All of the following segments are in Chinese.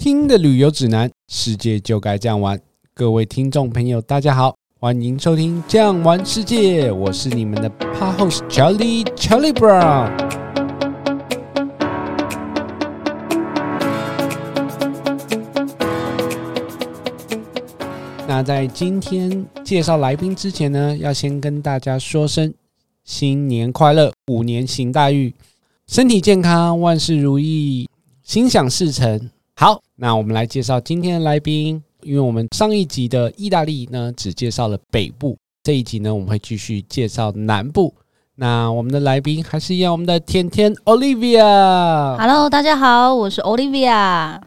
听的旅游指南，世界就该这样玩。各位听众朋友，大家好，欢迎收听《这样玩世界》，我是你们的 Pod host Charlie Charlie Brown。那在今天介绍来宾之前呢，要先跟大家说声新年快乐，虎年行大运，身体健康，万事如意。心想事成。好，那我们来介绍今天的来宾。因为我们上一集的意大利呢，只介绍了北部，这一集呢，我们会继续介绍南部。那我们的来宾还是一样，我们的甜甜 Olivia。Hello，大家好，我是 Olivia。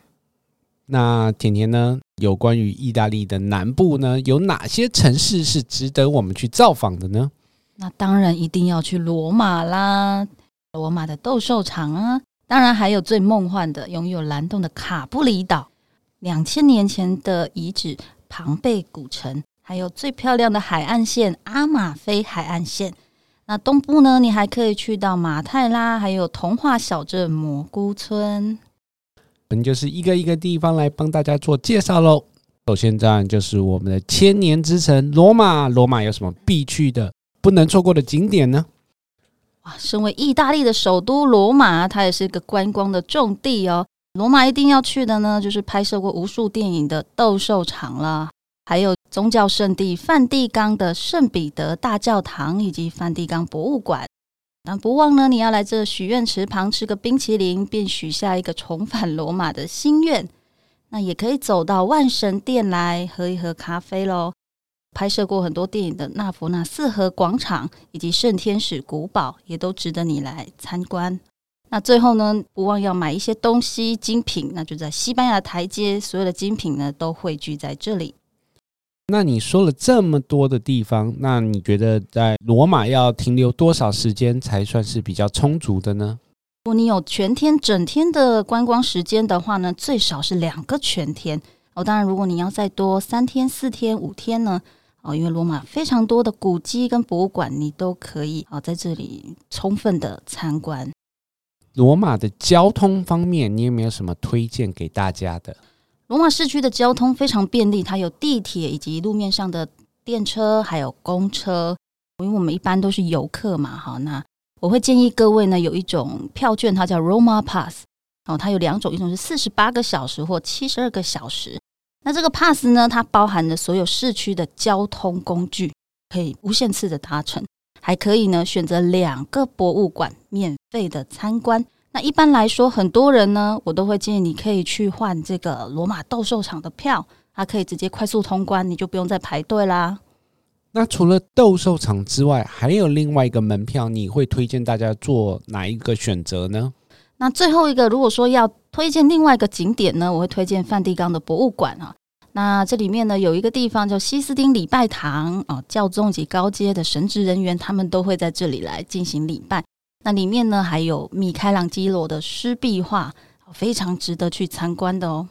那甜甜呢，有关于意大利的南部呢，有哪些城市是值得我们去造访的呢？那当然一定要去罗马啦，罗马的斗兽场啊。当然，还有最梦幻的、拥有蓝洞的卡布里岛，两千年前的遗址庞贝古城，还有最漂亮的海岸线阿马菲海岸线。那东部呢，你还可以去到马泰拉，还有童话小镇蘑菇村。我们就是一个一个地方来帮大家做介绍喽。首先，当然就是我们的千年之城罗马。罗马有什么必去的、不能错过的景点呢？哇，身为意大利的首都罗马，它也是一个观光的重地哦。罗马一定要去的呢，就是拍摄过无数电影的斗兽场了，还有宗教圣地梵蒂冈的圣彼得大教堂以及梵蒂冈博物馆。那不忘呢，你要来这许愿池旁吃个冰淇淋，便许下一个重返罗马的心愿。那也可以走到万神殿来喝一喝咖啡喽。拍摄过很多电影的纳佛纳四合广场以及圣天使古堡，也都值得你来参观。那最后呢，不忘要买一些东西精品，那就在西班牙台阶，所有的精品呢都汇聚在这里。那你说了这么多的地方，那你觉得在罗马要停留多少时间才算是比较充足的呢？如果你有全天、整天的观光时间的话呢，最少是两个全天哦。当然，如果你要再多三天、四天、五天呢？哦，因为罗马非常多的古迹跟博物馆，你都可以啊在这里充分的参观。罗马的交通方面，你有没有什么推荐给大家的？罗马市区的交通非常便利，它有地铁以及路面上的电车，还有公车。因为我们一般都是游客嘛，好，那我会建议各位呢有一种票券，它叫 Roma Pass。哦，它有两种，一种是四十八个小时或七十二个小时。那这个 pass 呢，它包含了所有市区的交通工具，可以无限次的搭乘，还可以呢选择两个博物馆免费的参观。那一般来说，很多人呢，我都会建议你可以去换这个罗马斗兽场的票，它可以直接快速通关，你就不用再排队啦。那除了斗兽场之外，还有另外一个门票，你会推荐大家做哪一个选择呢？那最后一个，如果说要推荐另外一个景点呢，我会推荐梵蒂冈的博物馆啊。那这里面呢，有一个地方叫西斯丁礼拜堂啊，教宗及高阶的神职人员他们都会在这里来进行礼拜。那里面呢，还有米开朗基罗的湿壁画，非常值得去参观的哦。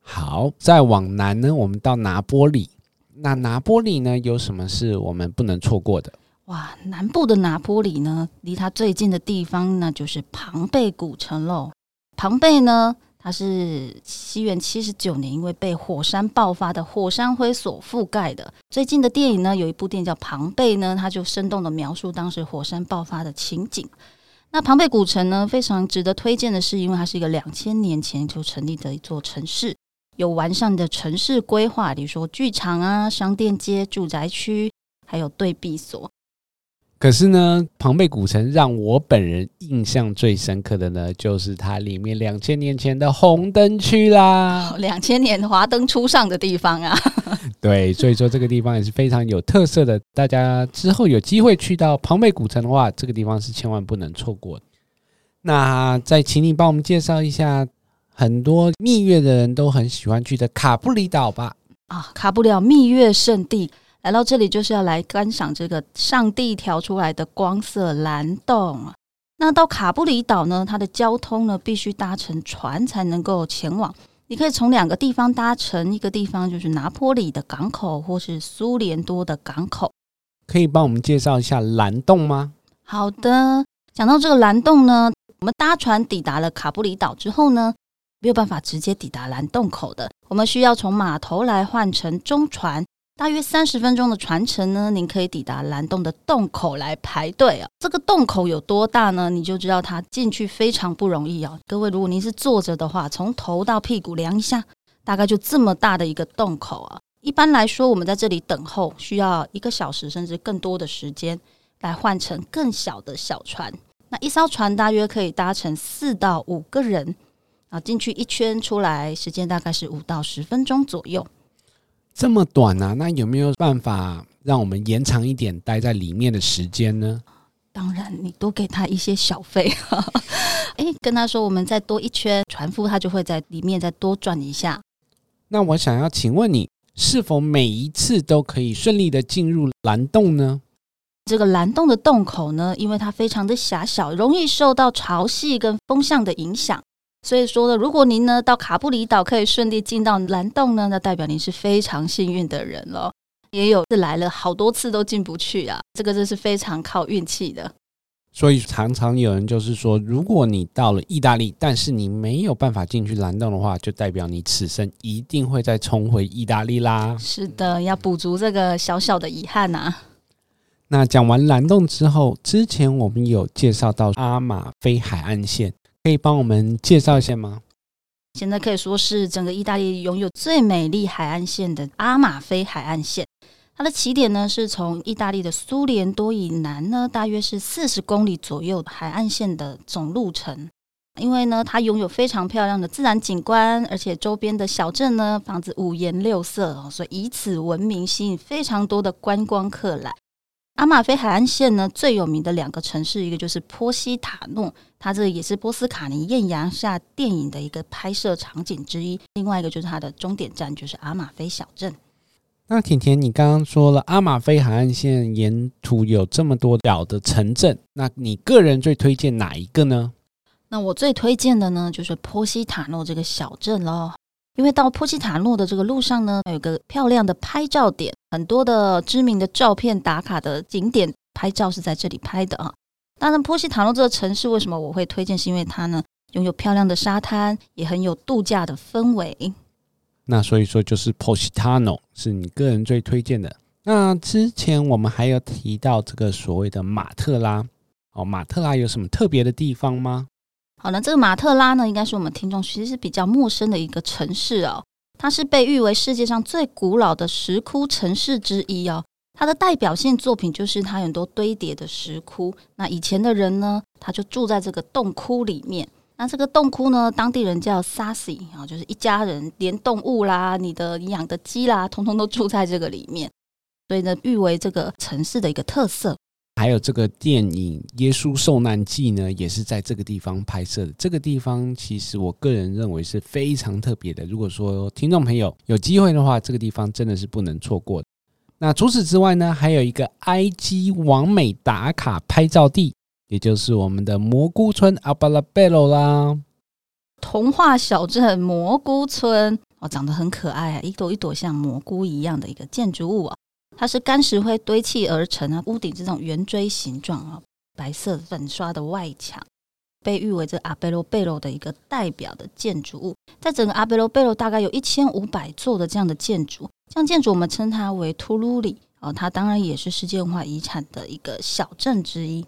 好，再往南呢，我们到拿波里。那拿波里呢，有什么是我们不能错过的？哇，南部的拿坡里呢，离它最近的地方那，就是庞贝古城喽。庞贝呢，它是西元七十九年因为被火山爆发的火山灰所覆盖的。最近的电影呢，有一部电影叫《庞贝》呢，它就生动的描述当时火山爆发的情景。那庞贝古城呢，非常值得推荐的是，因为它是一个两千年前就成立的一座城市，有完善的城市规划，比如说剧场啊、商店街、住宅区，还有对避所。可是呢，庞贝古城让我本人印象最深刻的呢，就是它里面两千年前的红灯区啦。两千年华灯初上的地方啊。对，所以说这个地方也是非常有特色的。大家之后有机会去到庞贝古城的话，这个地方是千万不能错过的。那再请你帮我们介绍一下，很多蜜月的人都很喜欢去的卡布里岛吧？啊，卡布里岛蜜月圣地。来到这里就是要来观赏这个上帝调出来的光色蓝洞。那到卡布里岛呢，它的交通呢必须搭乘船才能够前往。你可以从两个地方搭乘，一个地方就是拿坡里的港口，或是苏联多的港口。可以帮我们介绍一下蓝洞吗？好的，讲到这个蓝洞呢，我们搭船抵达了卡布里岛之后呢，没有办法直接抵达蓝洞口的，我们需要从码头来换乘中船。大约三十分钟的船程呢，您可以抵达蓝洞的洞口来排队啊。这个洞口有多大呢？你就知道它进去非常不容易啊。各位，如果您是坐着的话，从头到屁股量一下，大概就这么大的一个洞口啊。一般来说，我们在这里等候需要一个小时甚至更多的时间来换乘更小的小船。那一艘船大约可以搭乘四到五个人啊，进去一圈出来，时间大概是五到十分钟左右。这么短啊？那有没有办法让我们延长一点待在里面的时间呢？当然，你多给他一些小费。哎，跟他说我们再多一圈，船夫他就会在里面再多转一下。那我想要请问你，是否每一次都可以顺利的进入蓝洞呢？这个蓝洞的洞口呢，因为它非常的狭小，容易受到潮汐跟风向的影响。所以说呢，如果您呢到卡布里岛可以顺利进到蓝洞呢，那代表您是非常幸运的人了。也有是来了好多次都进不去啊，这个真是非常靠运气的。所以常常有人就是说，如果你到了意大利，但是你没有办法进去蓝洞的话，就代表你此生一定会再重回意大利啦。是的，要补足这个小小的遗憾啊。那讲完蓝洞之后，之前我们有介绍到阿马菲海岸线。可以帮我们介绍一下吗？现在可以说是整个意大利拥有最美丽海岸线的阿马菲海岸线。它的起点呢是从意大利的苏联多以南呢，大约是四十公里左右海岸线的总路程。因为呢，它拥有非常漂亮的自然景观，而且周边的小镇呢，房子五颜六色，所以以此闻名，吸引非常多的观光客来。阿马菲海岸线呢，最有名的两个城市，一个就是波西塔诺，它这也是波斯卡尼艳阳下电影的一个拍摄场景之一；另外一个就是它的终点站，就是阿马菲小镇。那甜甜，你刚刚说了阿马菲海岸线沿途有这么多小的城镇，那你个人最推荐哪一个呢？那我最推荐的呢，就是波西塔诺这个小镇喽。因为到波西塔诺的这个路上呢，有个漂亮的拍照点，很多的知名的照片打卡的景点拍照是在这里拍的啊。当然，波西塔诺这个城市为什么我会推荐？是因为它呢拥有漂亮的沙滩，也很有度假的氛围。那所以说，就是波西塔诺是你个人最推荐的。那之前我们还有提到这个所谓的马特拉哦，马特拉有什么特别的地方吗？好，那这个马特拉呢，应该是我们听众其实是比较陌生的一个城市哦。它是被誉为世界上最古老的石窟城市之一哦。它的代表性作品就是它很多堆叠的石窟。那以前的人呢，他就住在这个洞窟里面。那这个洞窟呢，当地人叫 Sassi 啊，就是一家人，连动物啦、你的养的鸡啦，通通都住在这个里面。所以呢，誉为这个城市的一个特色。还有这个电影《耶稣受难记》呢，也是在这个地方拍摄的。这个地方其实我个人认为是非常特别的。如果说听众朋友有机会的话，这个地方真的是不能错过。那除此之外呢，还有一个埃及完美打卡拍照地，也就是我们的蘑菇村阿巴拉贝罗啦。童话小镇蘑菇村哦，长得很可爱啊，一朵一朵像蘑菇一样的一个建筑物啊。它是干石灰堆砌而成啊，屋顶这种圆锥形状啊，白色粉刷的外墙，被誉为这阿贝罗贝罗的一个代表的建筑物。在整个阿贝罗贝罗，大概有一千五百座的这样的建筑，这样建筑我们称它为图鲁里哦，它当然也是世界文化遗产的一个小镇之一。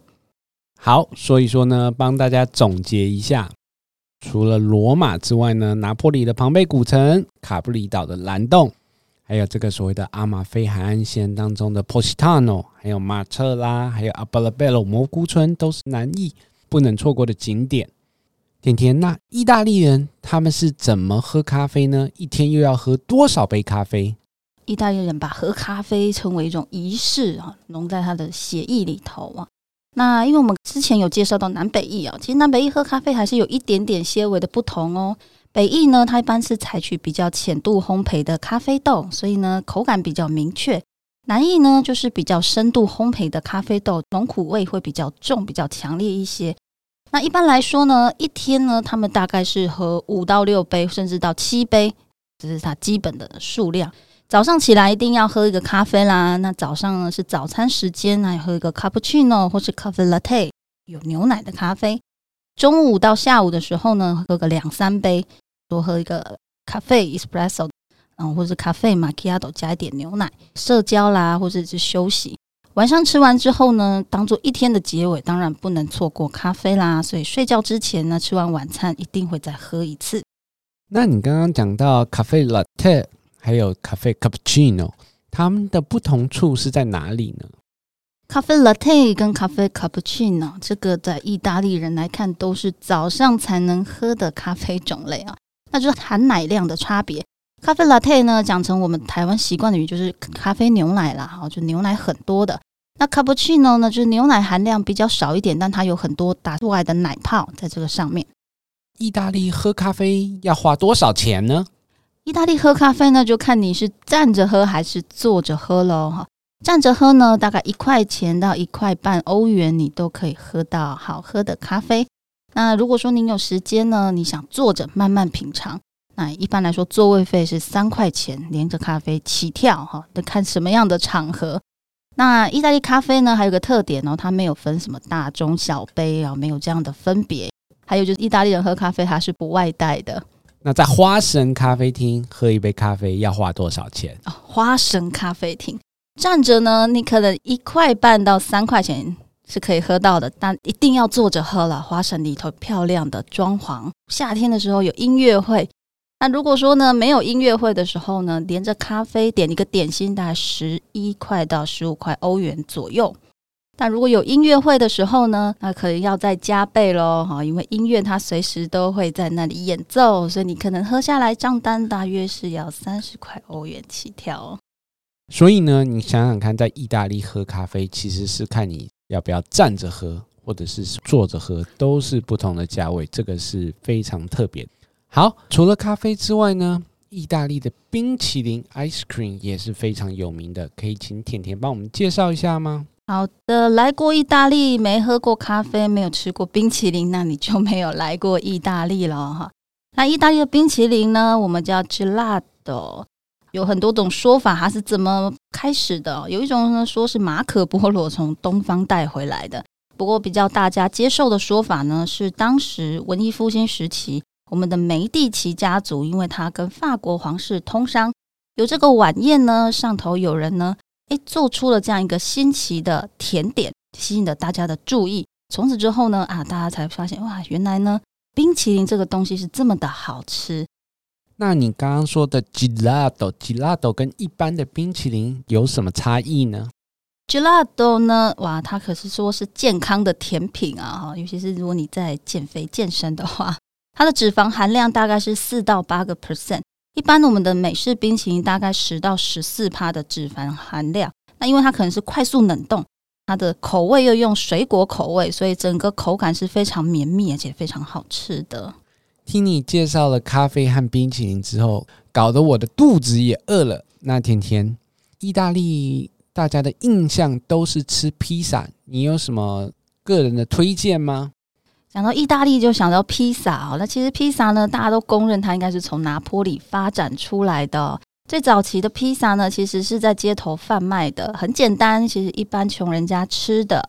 好，所以说呢，帮大家总结一下，除了罗马之外呢，拿破里的庞贝古城、卡布里岛的蓝洞。还有这个所谓的阿马菲海岸线当中的 Positano，，还有马特拉，还有阿巴拉贝罗蘑菇村，都是南意不能错过的景点。甜甜，那意大利人他们是怎么喝咖啡呢？一天又要喝多少杯咖啡？意大利人把喝咖啡称为一种仪式啊，融在他的血液里头啊。那因为我们之前有介绍到南北意啊，其实南北意喝咖啡还是有一点点些微的不同哦。北意呢，它一般是采取比较浅度烘焙的咖啡豆，所以呢口感比较明确。南意呢就是比较深度烘焙的咖啡豆，浓苦味会比较重，比较强烈一些。那一般来说呢，一天呢他们大概是喝五到六杯，甚至到七杯，这是它基本的数量。早上起来一定要喝一个咖啡啦。那早上呢是早餐时间，来喝一个 cappuccino 或是 coffee latte，有牛奶的咖啡。中午到下午的时候呢，喝个两三杯。多喝一个咖啡 espresso，嗯，或者是咖啡 macchiato 加一点牛奶，社交啦，或者是休息。晚上吃完之后呢，当做一天的结尾，当然不能错过咖啡啦。所以睡觉之前呢，吃完晚餐一定会再喝一次。那你刚刚讲到咖啡 latte，还有咖啡 cappuccino，它们的不同处是在哪里呢？咖啡 latte 跟咖啡 cappuccino，这个在意大利人来看都是早上才能喝的咖啡种类啊，那就是含奶量的差别。咖啡 latte 呢，讲成我们台湾习惯的语就是咖啡牛奶啦，哈，就牛奶很多的。那 cappuccino 呢，就是牛奶含量比较少一点，但它有很多打出来的奶泡在这个上面。意大利喝咖啡要花多少钱呢？意大利喝咖啡呢，就看你是站着喝还是坐着喝喽，哈。站着喝呢，大概一块钱到一块半欧元，你都可以喝到好喝的咖啡。那如果说您有时间呢，你想坐着慢慢品尝。那一般来说，座位费是三块钱，连着咖啡起跳哈，得看什么样的场合。那意大利咖啡呢，还有个特点哦，它没有分什么大中小杯啊，没有这样的分别。还有就是，意大利人喝咖啡它是不外带的。那在花神咖啡厅喝一杯咖啡要花多少钱？哦，花神咖啡厅站着呢，你可能一块半到三块钱是可以喝到的，但一定要坐着喝了。花神里头漂亮的装潢，夏天的时候有音乐会。那如果说呢，没有音乐会的时候呢，连着咖啡点一个点心，大概十一块到十五块欧元左右。但如果有音乐会的时候呢，那可能要再加倍喽，哈，因为音乐它随时都会在那里演奏，所以你可能喝下来账单大约是要三十块欧元起跳。所以呢，你想想看，在意大利喝咖啡，其实是看你要不要站着喝，或者是坐着喝，都是不同的价位，这个是非常特别。好，除了咖啡之外呢，意大利的冰淇淋 （ice cream） 也是非常有名的。可以请甜甜帮我们介绍一下吗？好的，来过意大利没喝过咖啡，没有吃过冰淇淋，那你就没有来过意大利了哈。那意大利的冰淇淋呢，我们叫 gelato，有很多种说法，它是怎么开始的？有一种呢，说是马可波罗从东方带回来的。不过比较大家接受的说法呢，是当时文艺复兴时期。我们的梅蒂奇家族，因为他跟法国皇室通商，有这个晚宴呢，上头有人呢，诶，做出了这样一个新奇的甜点，吸引了大家的注意。从此之后呢，啊，大家才发现，哇，原来呢，冰淇淋这个东西是这么的好吃。那你刚刚说的 gelato，gelato 跟一般的冰淇淋有什么差异呢？gelato 呢，哇，它可是说是健康的甜品啊，哈，尤其是如果你在减肥健身的话。它的脂肪含量大概是四到八个 percent，一般我们的美式冰淇淋大概十到十四趴的脂肪含量。那因为它可能是快速冷冻，它的口味又用水果口味，所以整个口感是非常绵密而且非常好吃的。听你介绍了咖啡和冰淇淋之后，搞得我的肚子也饿了。那甜甜，意大利大家的印象都是吃披萨，你有什么个人的推荐吗？讲到意大利，就想到披萨哦。那其实披萨呢，大家都公认它应该是从拿坡里发展出来的。最早期的披萨呢，其实是在街头贩卖的，很简单，其实一般穷人家吃的。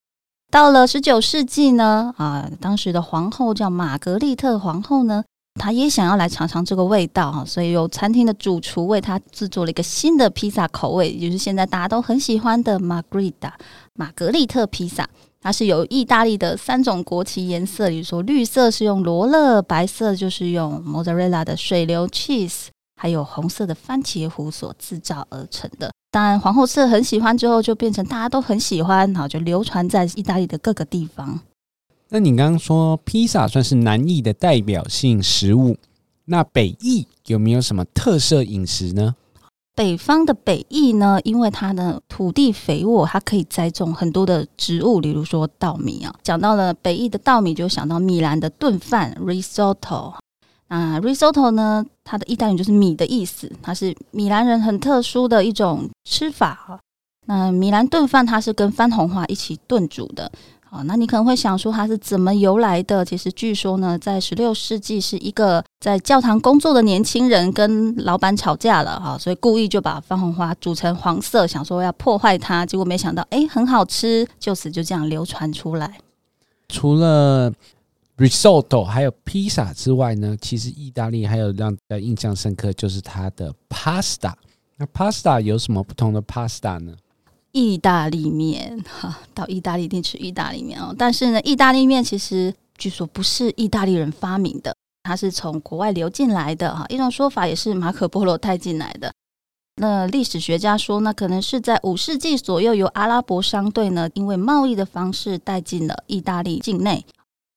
到了十九世纪呢，啊，当时的皇后叫玛格丽特皇后呢，他也想要来尝尝这个味道哈，所以有餐厅的主厨为他制作了一个新的披萨口味，也就是现在大家都很喜欢的玛格丽达玛格丽特披萨。它是有意大利的三种国旗颜色，比如说绿色是用罗勒，白色就是用莫扎瑞拉的水流 cheese，还有红色的番茄糊所制造而成的。当然，皇后吃了很喜欢之后，就变成大家都很喜欢，好就流传在意大利的各个地方。那你刚刚说披萨算是南意的代表性食物，那北意有没有什么特色饮食呢？北方的北意呢，因为它的土地肥沃，它可以栽种很多的植物，例如说稻米啊。讲到了北意的稻米，就想到米兰的炖饭 risotto。啊，risotto 呢，它的意大利语就是米的意思，它是米兰人很特殊的一种吃法。那米兰炖饭，它是跟番红花一起炖煮的。啊，那你可能会想说它是怎么由来的？其实据说呢，在十六世纪是一个在教堂工作的年轻人跟老板吵架了哈，所以故意就把番红花煮成黄色，想说要破坏它，结果没想到哎，很好吃，就此就这样流传出来。除了 risotto 还有披萨之外呢，其实意大利还有让大家印象深刻就是它的 pasta。那 pasta 有什么不同的 pasta 呢？意大利面哈，到意大利一定吃意大利面哦。但是呢，意大利面其实据说不是意大利人发明的，它是从国外流进来的哈。一种说法也是马可波罗带进来的。那历史学家说，那可能是在五世纪左右，由阿拉伯商队呢，因为贸易的方式带进了意大利境内。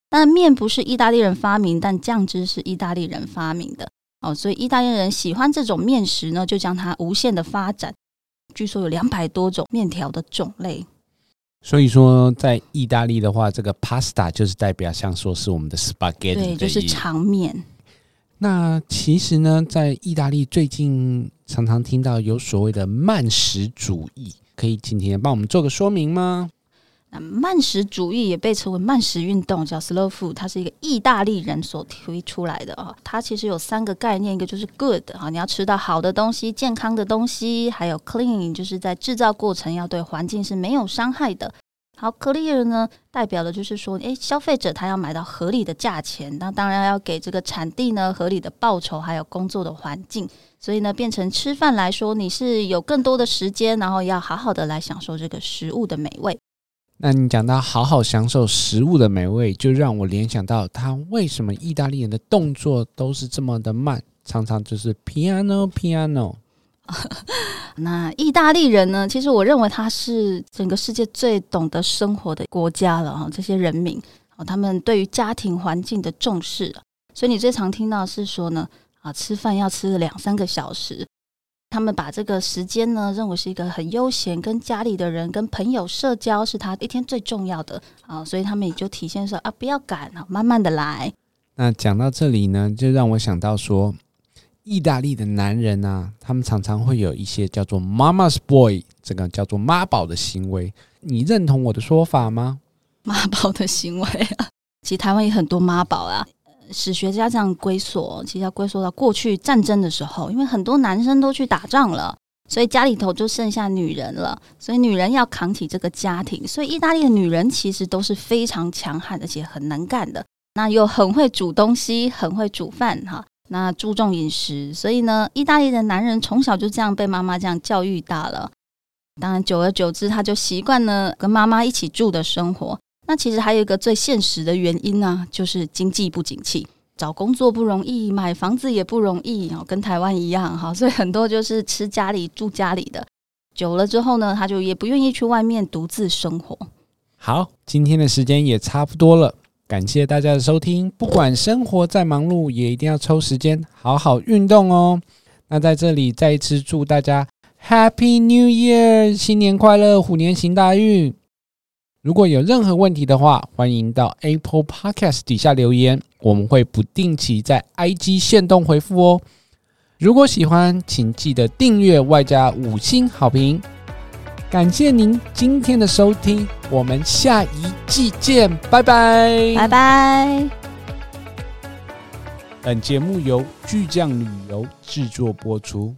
但面不是意大利人发明，但酱汁是意大利人发明的哦。所以意大利人喜欢这种面食呢，就将它无限的发展。据说有两百多种面条的种类。所以说，在意大利的话，这个 pasta 就是代表像说是我们的 spaghetti，对，就是长面。那其实呢，在意大利最近常常听到有所谓的慢食主义，可以今天帮我们做个说明吗？慢食主义也被称为慢食运动，叫 slow food，它是一个意大利人所推出来的啊。它其实有三个概念，一个就是 good 啊，你要吃到好的东西、健康的东西，还有 clean，就是在制造过程要对环境是没有伤害的。好，clear 呢，代表的就是说，诶，消费者他要买到合理的价钱，那当然要给这个产地呢合理的报酬，还有工作的环境。所以呢，变成吃饭来说，你是有更多的时间，然后要好好的来享受这个食物的美味。那你讲到好好享受食物的美味，就让我联想到他为什么意大利人的动作都是这么的慢，常常就是 piano piano。那意大利人呢？其实我认为他是整个世界最懂得生活的国家了哈。这些人民啊，他们对于家庭环境的重视，所以你最常听到是说呢，啊，吃饭要吃两三个小时。他们把这个时间呢，认为是一个很悠闲，跟家里的人、跟朋友社交是他一天最重要的啊。所以他们也就体现说啊，不要赶啊，慢慢的来。那讲到这里呢，就让我想到说。意大利的男人呢、啊，他们常常会有一些叫做 “mama's boy”，这个叫做妈宝的行为。你认同我的说法吗？妈宝的行为啊，其实台湾也很多妈宝啊。史学家这样归缩，其实要归缩到过去战争的时候，因为很多男生都去打仗了，所以家里头就剩下女人了，所以女人要扛起这个家庭。所以意大利的女人其实都是非常强悍，而且很能干的，那又很会煮东西，很会煮饭哈。那注重饮食，所以呢，意大利的男人从小就这样被妈妈这样教育大了。当然，久而久之，他就习惯了跟妈妈一起住的生活。那其实还有一个最现实的原因呢，就是经济不景气，找工作不容易，买房子也不容易，跟台湾一样哈。所以很多就是吃家里住家里的，久了之后呢，他就也不愿意去外面独自生活。好，今天的时间也差不多了。感谢大家的收听，不管生活再忙碌，也一定要抽时间好好运动哦。那在这里再一次祝大家 Happy New Year，新年快乐，虎年行大运。如果有任何问题的话，欢迎到 Apple Podcast 底下留言，我们会不定期在 IG 限动回复哦。如果喜欢，请记得订阅外加五星好评。感谢您今天的收听，我们下一季见，拜拜，拜拜。本节目由巨匠旅游制作播出。